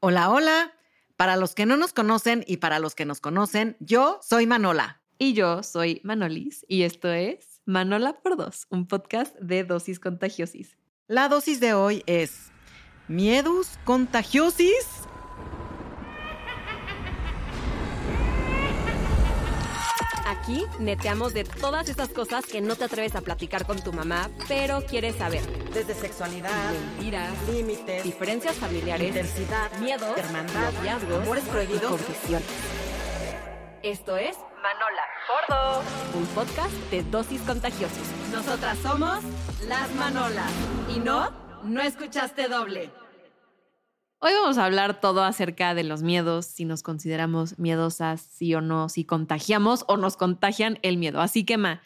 Hola, hola. Para los que no nos conocen y para los que nos conocen, yo soy Manola. Y yo soy Manolis y esto es Manola por dos, un podcast de dosis contagiosis. La dosis de hoy es miedos contagiosis. Aquí neteamos de todas esas cosas que no te atreves a platicar con tu mamá, pero quieres saber. Desde sexualidad, Mentiras, límites, diferencias familiares, intensidad, miedos, hermandad, noviazgos, amores prohibidos. confesiones. Esto es Manola por dos, un podcast de dosis contagiosis. Nosotras somos las Manolas. Y no, no escuchaste doble. Hoy vamos a hablar todo acerca de los miedos, si nos consideramos miedosas, sí o no, si contagiamos o nos contagian el miedo. Así que, Ma,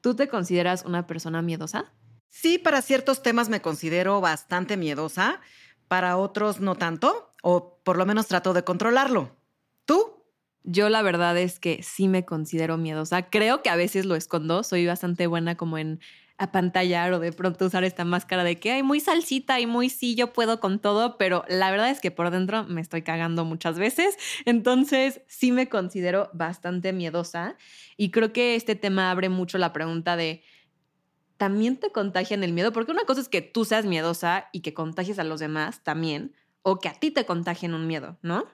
¿tú te consideras una persona miedosa? Sí, para ciertos temas me considero bastante miedosa, para otros no tanto, o por lo menos trato de controlarlo. ¿Tú? Yo la verdad es que sí me considero miedosa. Creo que a veces lo escondo. Soy bastante buena como en apantallar o de pronto usar esta máscara de que hay muy salsita y muy sí, yo puedo con todo, pero la verdad es que por dentro me estoy cagando muchas veces. Entonces sí me considero bastante miedosa y creo que este tema abre mucho la pregunta de ¿también te contagian el miedo? Porque una cosa es que tú seas miedosa y que contagies a los demás también, o que a ti te contagien un miedo, ¿no?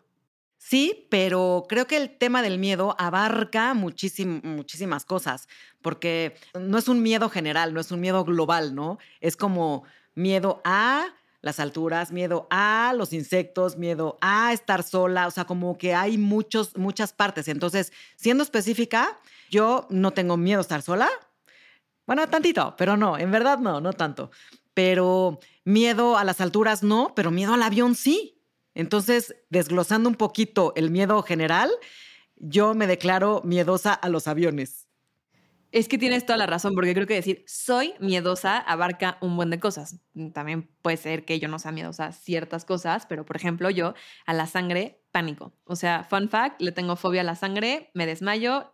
Sí, pero creo que el tema del miedo abarca muchísim- muchísimas cosas, porque no es un miedo general, no es un miedo global, ¿no? Es como miedo a las alturas, miedo a los insectos, miedo a estar sola, o sea, como que hay muchos, muchas partes. Entonces, siendo específica, yo no tengo miedo a estar sola. Bueno, tantito, pero no, en verdad no, no tanto. Pero miedo a las alturas no, pero miedo al avión sí. Entonces, desglosando un poquito el miedo general, yo me declaro miedosa a los aviones. Es que tienes toda la razón, porque creo que decir soy miedosa abarca un buen de cosas. También puede ser que yo no sea miedosa a ciertas cosas, pero por ejemplo, yo a la sangre, pánico. O sea, fun fact, le tengo fobia a la sangre, me desmayo,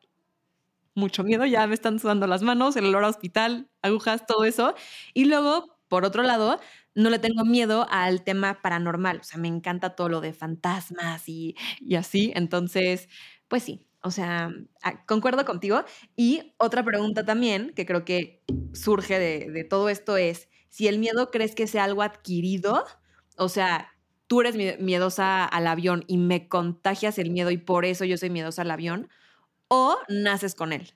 mucho miedo, ya me están sudando las manos, el olor a hospital, agujas, todo eso. Y luego, por otro lado, no le tengo miedo al tema paranormal. O sea, me encanta todo lo de fantasmas y, y así. Entonces, pues sí, o sea, ah, concuerdo contigo. Y otra pregunta también que creo que surge de, de todo esto es, si el miedo crees que sea algo adquirido, o sea, tú eres mie- miedosa al avión y me contagias el miedo y por eso yo soy miedosa al avión, o naces con él.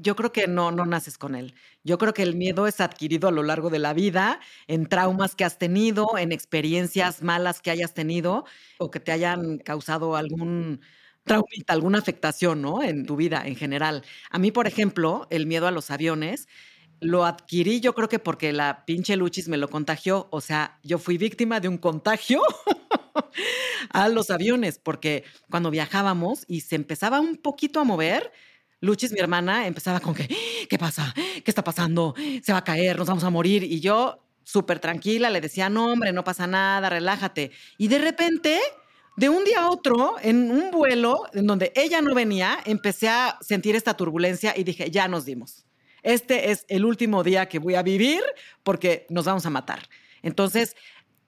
Yo creo que no, no naces con él. Yo creo que el miedo es adquirido a lo largo de la vida, en traumas que has tenido, en experiencias malas que hayas tenido o que te hayan causado algún traumita, alguna afectación, ¿no? En tu vida en general. A mí, por ejemplo, el miedo a los aviones lo adquirí yo creo que porque la pinche Luchis me lo contagió. O sea, yo fui víctima de un contagio a los aviones, porque cuando viajábamos y se empezaba un poquito a mover, Luchis, mi hermana, empezaba con que, ¿qué pasa? ¿Qué está pasando? Se va a caer, nos vamos a morir. Y yo, súper tranquila, le decía, no, hombre, no pasa nada, relájate. Y de repente, de un día a otro, en un vuelo en donde ella no venía, empecé a sentir esta turbulencia y dije, ya nos dimos. Este es el último día que voy a vivir porque nos vamos a matar. Entonces,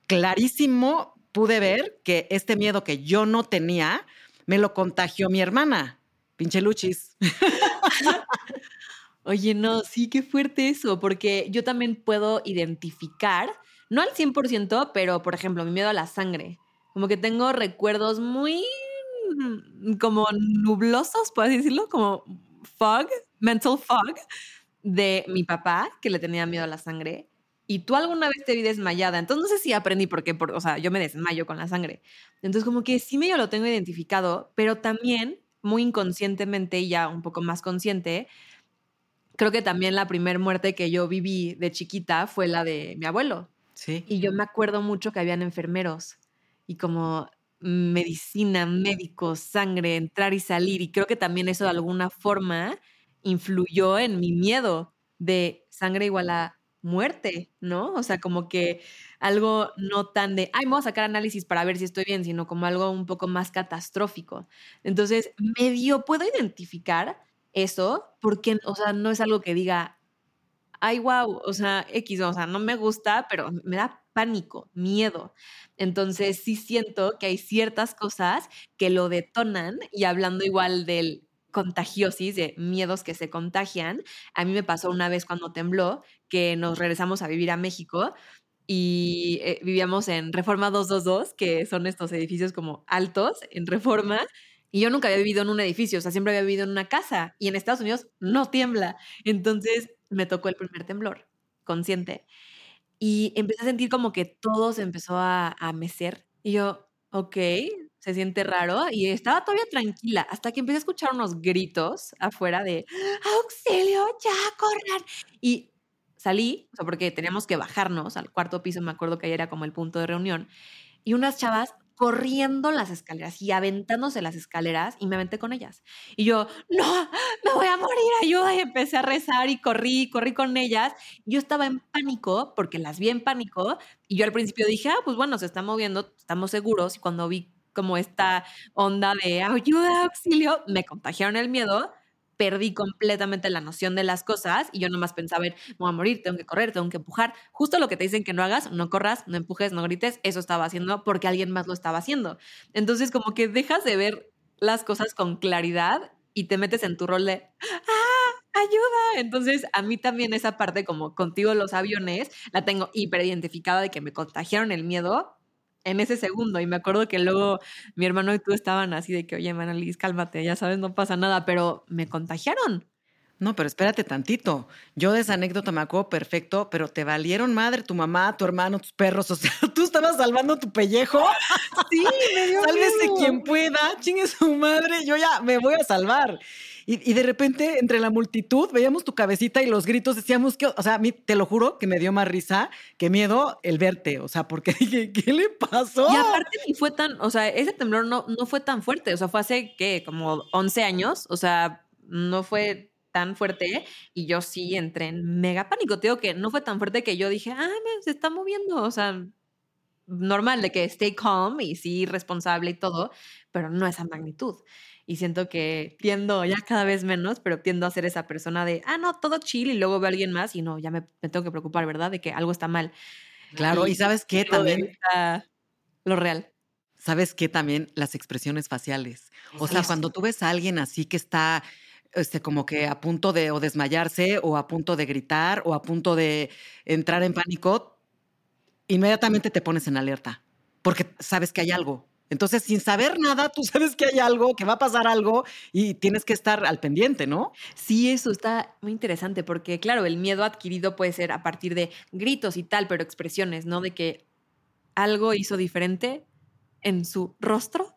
clarísimo pude ver que este miedo que yo no tenía, me lo contagió mi hermana. Pinche Luchis. Oye, no, sí, qué fuerte eso, porque yo también puedo identificar, no al 100%, pero por ejemplo, mi miedo a la sangre. Como que tengo recuerdos muy mm, como nublosos, así decirlo, como fog, mental fog, de mi papá, que le tenía miedo a la sangre. Y tú alguna vez te vi desmayada. Entonces no sé si aprendí porque, por, o sea, yo me desmayo con la sangre. Entonces como que sí medio lo tengo identificado, pero también muy inconscientemente y ya un poco más consciente, creo que también la primera muerte que yo viví de chiquita fue la de mi abuelo. Sí. Y yo me acuerdo mucho que habían enfermeros y como medicina, médicos, sangre, entrar y salir. Y creo que también eso de alguna forma influyó en mi miedo de sangre igual a muerte, ¿no? O sea, como que algo no tan de, ay, me voy a sacar análisis para ver si estoy bien, sino como algo un poco más catastrófico. Entonces, medio puedo identificar eso porque, o sea, no es algo que diga, ay, wow, o sea, X, o sea, no me gusta, pero me da pánico, miedo. Entonces sí siento que hay ciertas cosas que lo detonan y hablando igual del contagiosis, de miedos que se contagian, a mí me pasó una vez cuando tembló que nos regresamos a vivir a México y eh, vivíamos en Reforma 222, que son estos edificios como altos en Reforma. Y yo nunca había vivido en un edificio, o sea, siempre había vivido en una casa. Y en Estados Unidos no tiembla. Entonces me tocó el primer temblor, consciente. Y empecé a sentir como que todo se empezó a, a mecer. Y yo, ok, se siente raro. Y estaba todavía tranquila hasta que empecé a escuchar unos gritos afuera de auxilio, ya corran. Y salí, o sea, porque teníamos que bajarnos al cuarto piso, me acuerdo que ahí era como el punto de reunión, y unas chavas corriendo las escaleras y aventándose las escaleras y me aventé con ellas. Y yo, no, me voy a morir, ayuda. Y empecé a rezar y corrí, corrí con ellas. Yo estaba en pánico porque las vi en pánico y yo al principio dije, ah, pues bueno, se está moviendo, estamos seguros. Y cuando vi como esta onda de ayuda, auxilio, me contagiaron el miedo perdí completamente la noción de las cosas y yo nomás pensaba, me voy a morir, tengo que correr, tengo que empujar. Justo lo que te dicen que no hagas, no corras, no empujes, no grites, eso estaba haciendo porque alguien más lo estaba haciendo. Entonces como que dejas de ver las cosas con claridad y te metes en tu rol de, ¡ah! ayuda. Entonces, a mí también esa parte, como contigo los aviones, la tengo hiper identificada de que me contagiaron el miedo, en ese segundo. Y me acuerdo que luego mi hermano y tú estaban así de que, oye, Manaliz, cálmate, ya sabes, no pasa nada, pero me contagiaron. No, pero espérate tantito. Yo de esa anécdota me acuerdo perfecto, pero te valieron madre tu mamá, tu hermano, tus perros. O sea, tú estabas salvando tu pellejo. Sí, me dio Sálvese quien pueda, chingue su madre, yo ya me voy a salvar. Y, de repente, entre la multitud, veíamos tu cabecita y los gritos, decíamos que, o sea, a mí te lo juro que me dio más risa que miedo el verte, o sea, porque dije, ¿qué le pasó? Y aparte ni fue tan, o sea, ese temblor no, no fue tan fuerte, o sea, fue hace, ¿qué? Como 11 años, o sea, no fue tan fuerte y yo sí entré en mega pánico. Te digo que no fue tan fuerte que yo dije, ah, se está moviendo, o sea, normal de que stay calm y sí responsable y todo, pero no esa magnitud y siento que tiendo ya cada vez menos, pero tiendo a ser esa persona de, ah, no, todo chill y luego veo a alguien más y no, ya me, tengo que preocupar, ¿verdad? De que algo está mal. Claro, y, sabes qué también... Lo real. ¿Sabes qué también? Las expresiones faciales. O sea, cuando tú ves a alguien así que está este, como que a punto de o desmayarse o a punto de gritar o a punto de entrar en pánico, inmediatamente te pones en alerta porque sabes que hay algo. Entonces, sin saber nada, tú sabes que hay algo, que va a pasar algo y tienes que estar al pendiente, ¿no? Sí, eso está muy interesante porque, claro, el miedo adquirido puede ser a partir de gritos y tal, pero expresiones, ¿no? De que algo hizo diferente en su rostro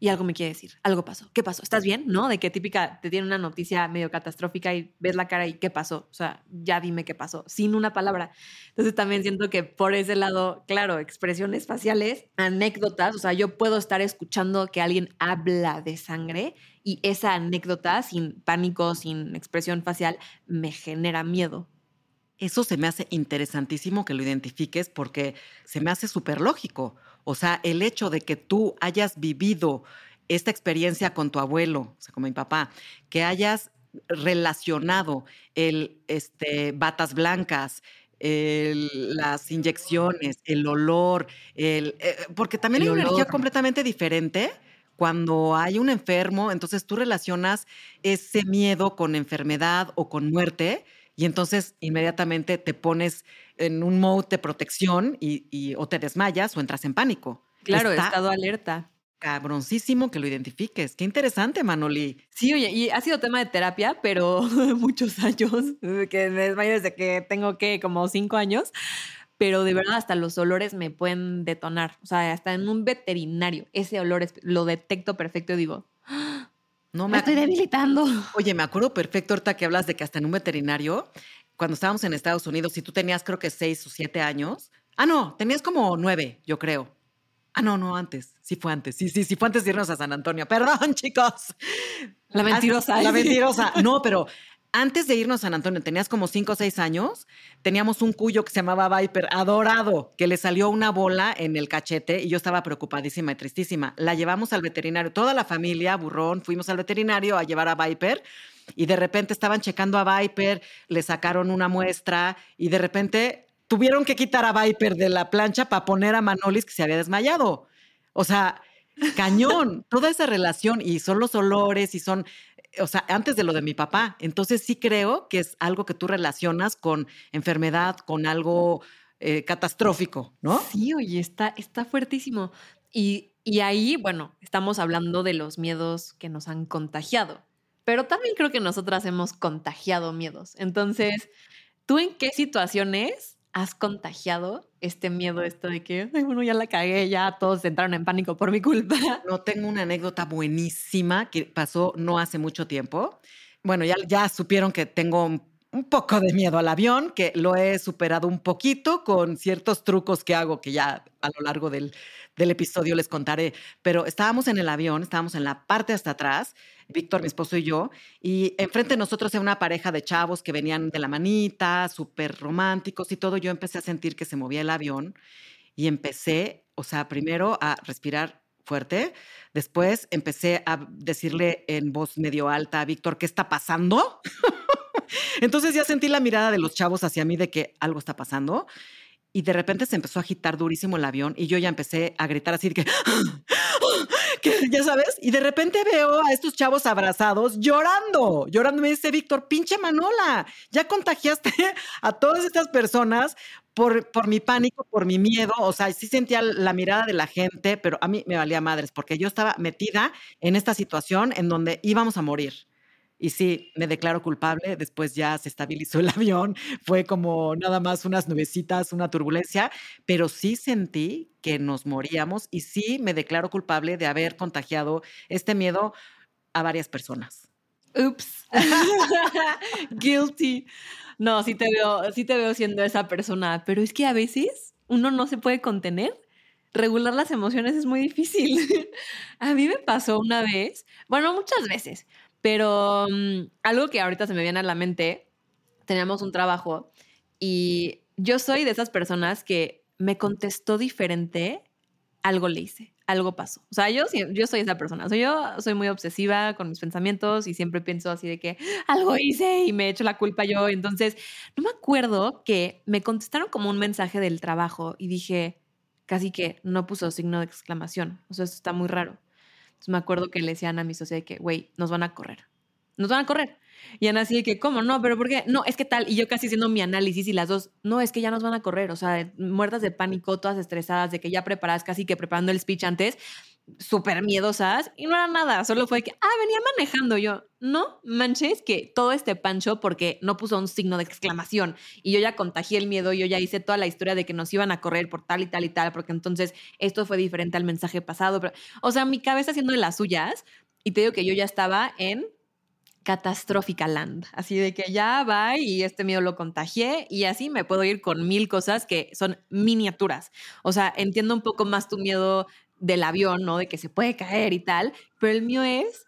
y algo me quiere decir, algo pasó. ¿Qué pasó? ¿Estás bien? ¿No? De que típica te tiene una noticia medio catastrófica y ves la cara y ¿qué pasó? O sea, ya dime qué pasó, sin una palabra. Entonces también siento que por ese lado, claro, expresiones faciales, anécdotas, o sea, yo puedo estar escuchando que alguien habla de sangre y esa anécdota sin pánico, sin expresión facial, me genera miedo. Eso se me hace interesantísimo que lo identifiques porque se me hace súper lógico. O sea, el hecho de que tú hayas vivido esta experiencia con tu abuelo, o sea, como mi papá, que hayas relacionado el este, batas blancas, las inyecciones, el olor, el, eh, porque también hay una energía completamente diferente cuando hay un enfermo, entonces tú relacionas ese miedo con enfermedad o con muerte y entonces inmediatamente te pones en un mode de protección y, o te desmayas o entras en pánico. Claro, estado alerta. Cabroncísimo que lo identifiques. Qué interesante, Manoli. Sí, oye, y ha sido tema de terapia, pero muchos años, que me desmayo desde que tengo que como cinco años, pero de verdad hasta los olores me pueden detonar. O sea, hasta en un veterinario, ese olor lo detecto perfecto y digo, no me, estoy debilitando. Oye, me acuerdo perfecto ahorita que hablas de que hasta en un veterinario, cuando estábamos en Estados Unidos, si tú tenías creo que seis o siete años, ah, no, tenías como nueve, yo creo. Ah, no, no, antes. Sí fue antes. Sí, sí, sí fue antes de irnos a San Antonio. Perdón, chicos. La mentirosa. La mentirosa. No, pero antes de irnos a San Antonio, tenías como cinco o seis años, teníamos un cuyo que se llamaba Viper, adorado, que le salió una bola en el cachete y yo estaba preocupadísima y tristísima. La llevamos al veterinario, toda la familia, burrón, fuimos al veterinario a llevar a Viper y de repente estaban checando a Viper, le sacaron una muestra y de repente tuvieron que quitar a Viper de la plancha para poner a Manolis que se había desmayado. O sea, cañón, toda esa relación y son los olores y son, o sea, antes de lo de mi papá. Entonces sí creo que es algo que tú relacionas con enfermedad, con algo eh, catastrófico, ¿no? Sí, oye, está, está fuertísimo. Y, y ahí, bueno, estamos hablando de los miedos que nos han contagiado, pero también creo que nosotras hemos contagiado miedos. Entonces, ¿tú en qué situaciones has contagiado este miedo, esto de que, bueno, ya la cagué, ya todos entraron en pánico por mi culpa? No tengo una anécdota buenísima que pasó no hace mucho tiempo. Bueno, ya, ya supieron que tengo un poco de miedo al avión, que lo he superado un poquito con ciertos trucos que hago que ya a lo largo del, episodio les contaré. Pero estábamos en el avión, estábamos en la parte hasta atrás Víctor, mi esposo y yo, y enfrente de nosotros era una pareja de chavos que venían de la manita, súper románticos y todo. Yo empecé a sentir que se movía el avión y empecé, o sea, primero a respirar fuerte, después empecé a decirle en voz medio alta a Víctor, ¿qué está pasando? Entonces ya sentí la mirada de los chavos hacia mí de que algo está pasando y de repente se empezó a agitar durísimo el avión y yo ya empecé a gritar así de que, que, ya sabes, y de repente veo a estos chavos abrazados llorando, llorando. Me dice Víctor, pinche Manola, ya contagiaste a todas estas personas por, por mi pánico, por mi miedo. O sea, sí sentía la mirada de la gente, pero a mí me valía madres porque yo estaba metida en esta situación en donde íbamos a morir. Y sí, me declaro culpable. Después ya se estabilizó el avión. Fue como nada más unas nubecitas, una turbulencia. Pero sí sentí que nos moríamos y sí me declaro culpable de haber contagiado este miedo a varias personas. Ups. Guilty. No, sí te veo, sí te veo siendo esa persona, pero es que a veces uno no se puede contener. Regular las emociones es muy difícil. a mí me pasó una vez, bueno, muchas veces, pero mm, algo que ahorita se me viene a la mente, teníamos un trabajo y yo soy de esas personas que me contestó diferente, algo le hice, algo pasó. O sea, yo, yo soy esa persona. O yo soy muy obsesiva con mis pensamientos y siempre pienso así de que algo hice y me echo la culpa yo. Entonces, no me acuerdo que me contestaron como un mensaje del trabajo y dije, casi que no puso signo de exclamación. O sea, eso está muy raro. Me acuerdo que le decían a mi socia de que, güey, nos van a correr. Nos van a correr. Y Ana así de que, ¿cómo? No, pero ¿por qué? No, es que tal. Y yo casi haciendo mi análisis y las dos, no, es que ya nos van a correr. O sea, muertas de pánico, todas estresadas, de que ya preparadas, casi que preparando el speech antes súper miedosas y no era nada, solo fue que, ah, venía manejando yo. No manches que todo este pancho porque no puso un signo de exclamación y yo ya contagié el miedo, yo ya hice toda la historia de que nos iban a correr por tal y tal y tal, porque entonces esto fue diferente al mensaje pasado. Pero, o sea, mi cabeza haciendo de las suyas y te digo que yo ya estaba en catastrófica land, así de que ya va y este miedo lo contagié y así me puedo ir con mil cosas que son miniaturas. O sea, entiendo un poco más tu miedo del avión, ¿no? De que se puede caer y tal, pero el mío es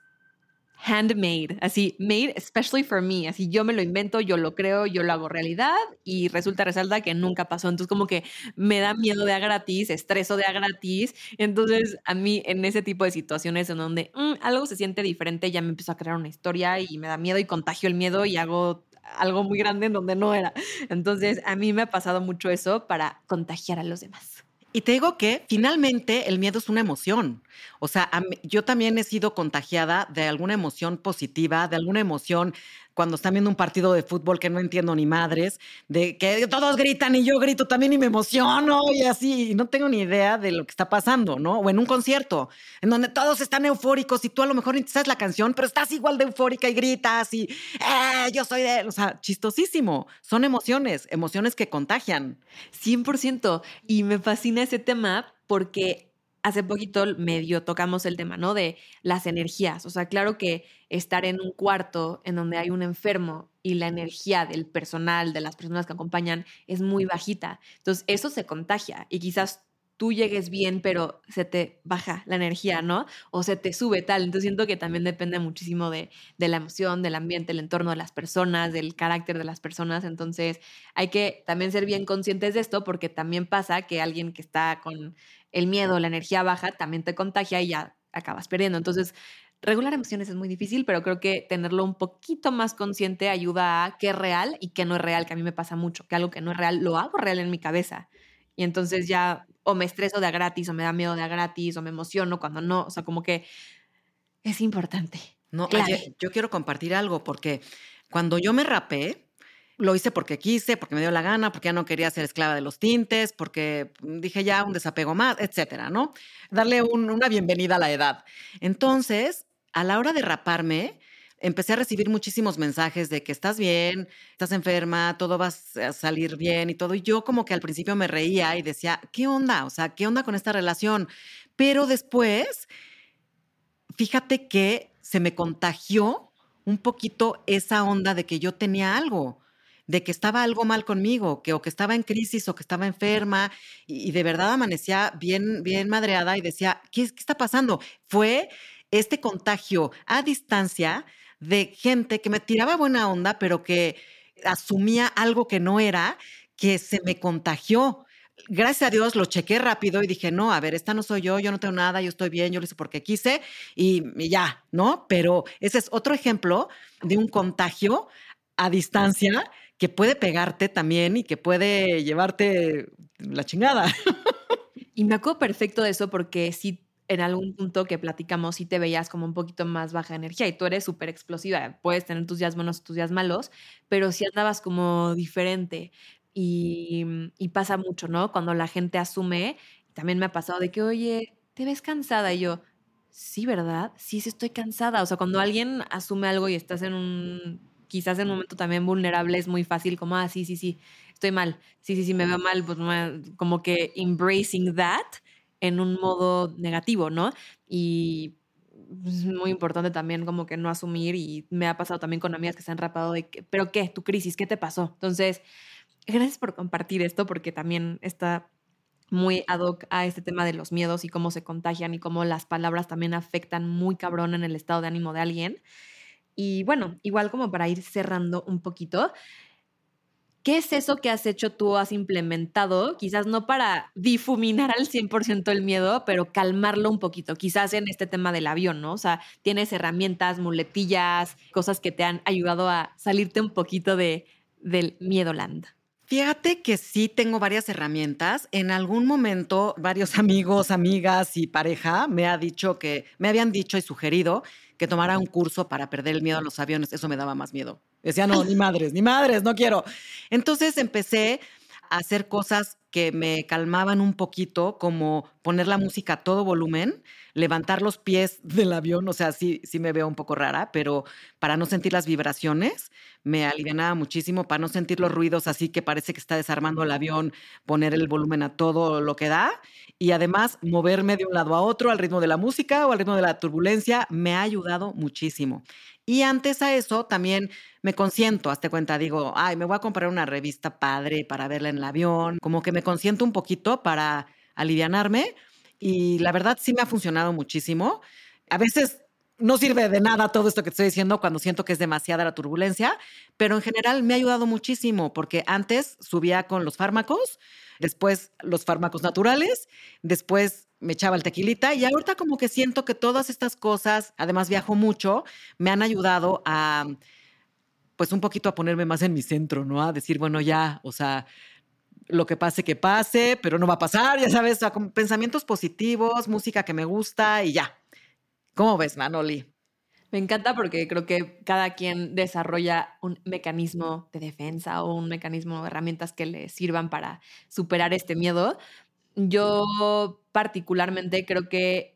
handmade, así, made especially for me, así yo me lo invento, yo lo creo, yo lo hago realidad y resulta, resalta que nunca pasó, entonces como que me da miedo de a gratis, estreso de a gratis, entonces a mí en ese tipo de situaciones en donde mm, algo se siente diferente, ya me empiezo a crear una historia y me da miedo y contagio el miedo y hago algo muy grande en donde no era, entonces a mí me ha pasado mucho eso para contagiar a los demás. Y te digo que finalmente el miedo es una emoción. O sea, yo también he sido contagiada de alguna emoción positiva, de alguna emoción cuando están viendo un partido de fútbol que no entiendo ni madres, de que todos gritan y yo grito también y me emociono y así, y no tengo ni idea de lo que está pasando, ¿no? O en un concierto, en donde todos están eufóricos y tú a lo mejor ni sabes la canción, pero estás igual de eufórica y gritas y eh, yo soy de, o sea, chistosísimo. Son emociones, emociones que contagian. 100%. Y me fascina ese tema porque hace poquito medio tocamos el tema, ¿no? De las energías. O sea, claro que estar en un cuarto en donde hay un enfermo y la energía del personal, de las personas que acompañan, es muy bajita. Entonces, eso se contagia y quizás tú llegues bien, pero se te baja la energía, ¿no? O se te sube tal. Entonces siento que también depende muchísimo de, de, la emoción, del ambiente, el entorno de las personas, del carácter de las personas. Entonces hay que también ser bien conscientes de esto porque también pasa que alguien que está con el miedo, la energía baja, también te contagia y ya acabas perdiendo. Entonces, regular emociones es muy difícil, pero creo que tenerlo un poquito más consciente ayuda a qué es real y qué no es real, que a mí me pasa mucho, que algo que no es real lo hago real en mi cabeza. Y entonces ya o me estreso de a gratis o me da miedo de a gratis o me emociono cuando no, o sea, como que es importante. No, yo quiero compartir algo porque cuando yo me rapé, lo hice porque quise, porque me dio la gana, porque ya no quería ser esclava de los tintes, porque dije ya un desapego más, etcétera, ¿no? Darle una bienvenida a la edad. Entonces, a la hora de raparme, empecé a recibir muchísimos mensajes de que estás bien, estás enferma, todo va a salir bien y todo. Y yo como que al principio me reía y decía, ¿qué onda? O sea, ¿qué onda con esta relación? Pero después, fíjate que se me contagió un poquito esa onda de que yo tenía algo de que estaba algo mal conmigo, que o que estaba en crisis o que estaba enferma y, de verdad amanecía bien, bien madreada y decía, ¿qué, ¿qué está pasando? Fue este contagio a distancia de gente que me tiraba buena onda, pero que asumía algo que no era, que se me contagió. Gracias a Dios lo chequé rápido y dije, no, a ver, esta no soy yo, yo no tengo nada, yo estoy bien, yo lo hice porque quise y ya, ¿no? Pero ese es otro ejemplo de un contagio a distancia que puede pegarte también y que puede llevarte la chingada. Y me acuerdo perfecto de eso porque si en algún punto que platicamos sí te veías como un poquito más baja energía y tú eres súper explosiva, puedes tener tus días buenos, tus días malos, pero si andabas como diferente y, y, pasa mucho, ¿no? Cuando la gente asume, también me ha pasado de que, oye, te ves cansada y yo, sí, ¿verdad? Sí, sí estoy cansada. O sea, cuando alguien asume algo y estás en un, quizás en un momento también vulnerable, es muy fácil como, ah, sí, sí, sí, estoy mal. Sí, sí, sí, me veo mal, pues como que embracing that en un modo negativo, ¿no? Y es muy importante también como que no asumir y me ha pasado también con amigas que se han rapado de, que, pero ¿qué? ¿Tu crisis? ¿Qué te pasó? Entonces, gracias por compartir esto porque también está muy ad hoc a este tema de los miedos y cómo se contagian y cómo las palabras también afectan muy cabrón en el estado de ánimo de alguien. Y bueno, igual como para ir cerrando un poquito, ¿Qué es eso que has hecho tú, has implementado? Quizás no para difuminar al 100% el miedo, pero calmarlo un poquito. Quizás en este tema del avión, ¿no? O sea, tienes herramientas, muletillas, cosas que te han ayudado a salirte un poquito de, del miedo land. Fíjate que sí tengo varias herramientas. En algún momento, varios amigos, amigas y pareja me ha dicho que me habían dicho y sugerido que tomara un curso para perder el miedo a los aviones. Eso me daba más miedo. Decía, no, ni madres, ni madres, no quiero. Entonces empecé a hacer cosas que me calmaban un poquito, como poner la música a todo volumen, levantar los pies del avión, o sea, sí, sí me veo un poco rara, pero para no sentir las vibraciones, me alivianaba muchísimo, para no sentir los ruidos así que parece que está desarmando el avión, poner el volumen a todo lo que da y además moverme de un lado a otro al ritmo de la música o al ritmo de la turbulencia, me ha ayudado muchísimo. Y antes a eso también me consiento, hazte cuenta, digo, ay, me voy a comprar una revista padre para verla en el avión, como que me consiento un poquito para alivianarme y la verdad sí me ha funcionado muchísimo. A veces no sirve de nada todo esto que estoy diciendo cuando siento que es demasiada la turbulencia, pero en general me ha ayudado muchísimo porque antes subía con los fármacos, después los fármacos naturales, después me echaba el tequilita y ahorita como que siento que todas estas cosas, además viajo mucho, me han ayudado a, pues un poquito a ponerme más en mi centro, ¿no? A decir, bueno, ya, o sea, lo que pase, que pase, pero no va a pasar, ya sabes, o sea, con pensamientos positivos, música que me gusta y ya. ¿Cómo ves, Manoli? Me encanta porque creo que cada quien desarrolla un mecanismo de defensa o un mecanismo herramientas que le sirvan para superar este miedo. Yo particularmente creo que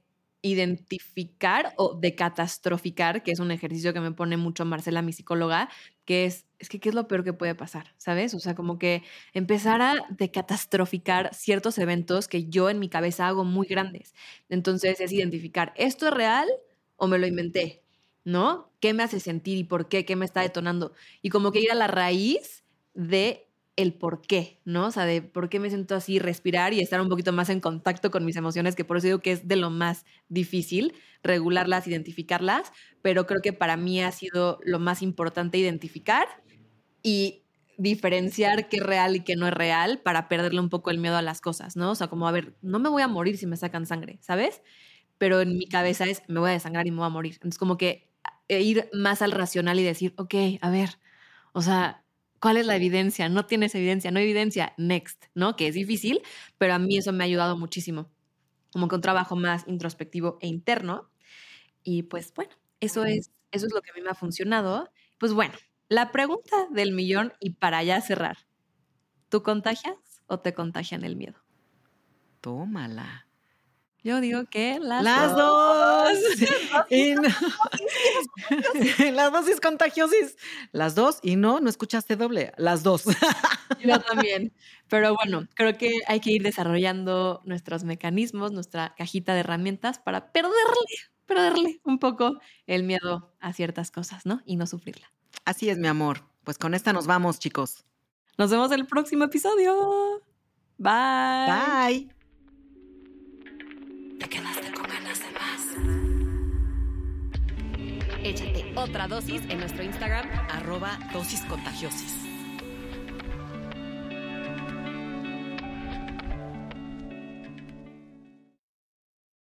identificar o decatastroficar, que es un ejercicio que me pone mucho Marcela, mi psicóloga, que es, es que qué es lo peor que puede pasar, ¿sabes? O sea, como que empezar a decatastroficar ciertos eventos que yo en mi cabeza hago muy grandes. Entonces es identificar, ¿esto es real o me lo inventé? ¿No? ¿Qué me hace sentir y por qué? ¿Qué me está detonando? Y como que ir a la raíz de el por qué, ¿no? O sea, de por qué me siento así, respirar y estar un poquito más en contacto con mis emociones, que por eso digo que es de lo más difícil, regularlas, identificarlas, pero creo que para mí ha sido lo más importante identificar y diferenciar qué es real y qué no es real para perderle un poco el miedo a las cosas, ¿no? O sea, como, a ver, no me voy a morir si me sacan sangre, ¿sabes? pero en mi cabeza es, me voy a desangrar y me voy a morir. Entonces, como que eh, ir más al racional y decir, ok, a ver, o sea, ¿cuál es la evidencia? No tienes evidencia, no hay evidencia, next, ¿no? Que es difícil, pero a mí eso me ha ayudado muchísimo. Como que un trabajo más introspectivo e interno. Y pues bueno, eso es, eso es lo que a mí me ha funcionado. Pues bueno, la pregunta del millón y para ya cerrar. ¿Tú contagias o te contagian el miedo? Tómala. Yo digo que las, Las dos. Y no- Las dosis contagiosis. Las dos y no, no escuchaste doble. Las dos. Yo también. Pero bueno, creo que hay que ir desarrollando nuestros mecanismos, nuestra cajita de herramientas para perderle, perderle un poco el miedo a ciertas cosas, ¿no? Y no sufrirla. Así es, mi amor. Pues con esta nos vamos, chicos. Nos vemos en el próximo episodio. Bye. Bye. ¿Te quedaste con ganas de más? Échate otra dosis en nuestro Instagram Arroba dosis contagiosis.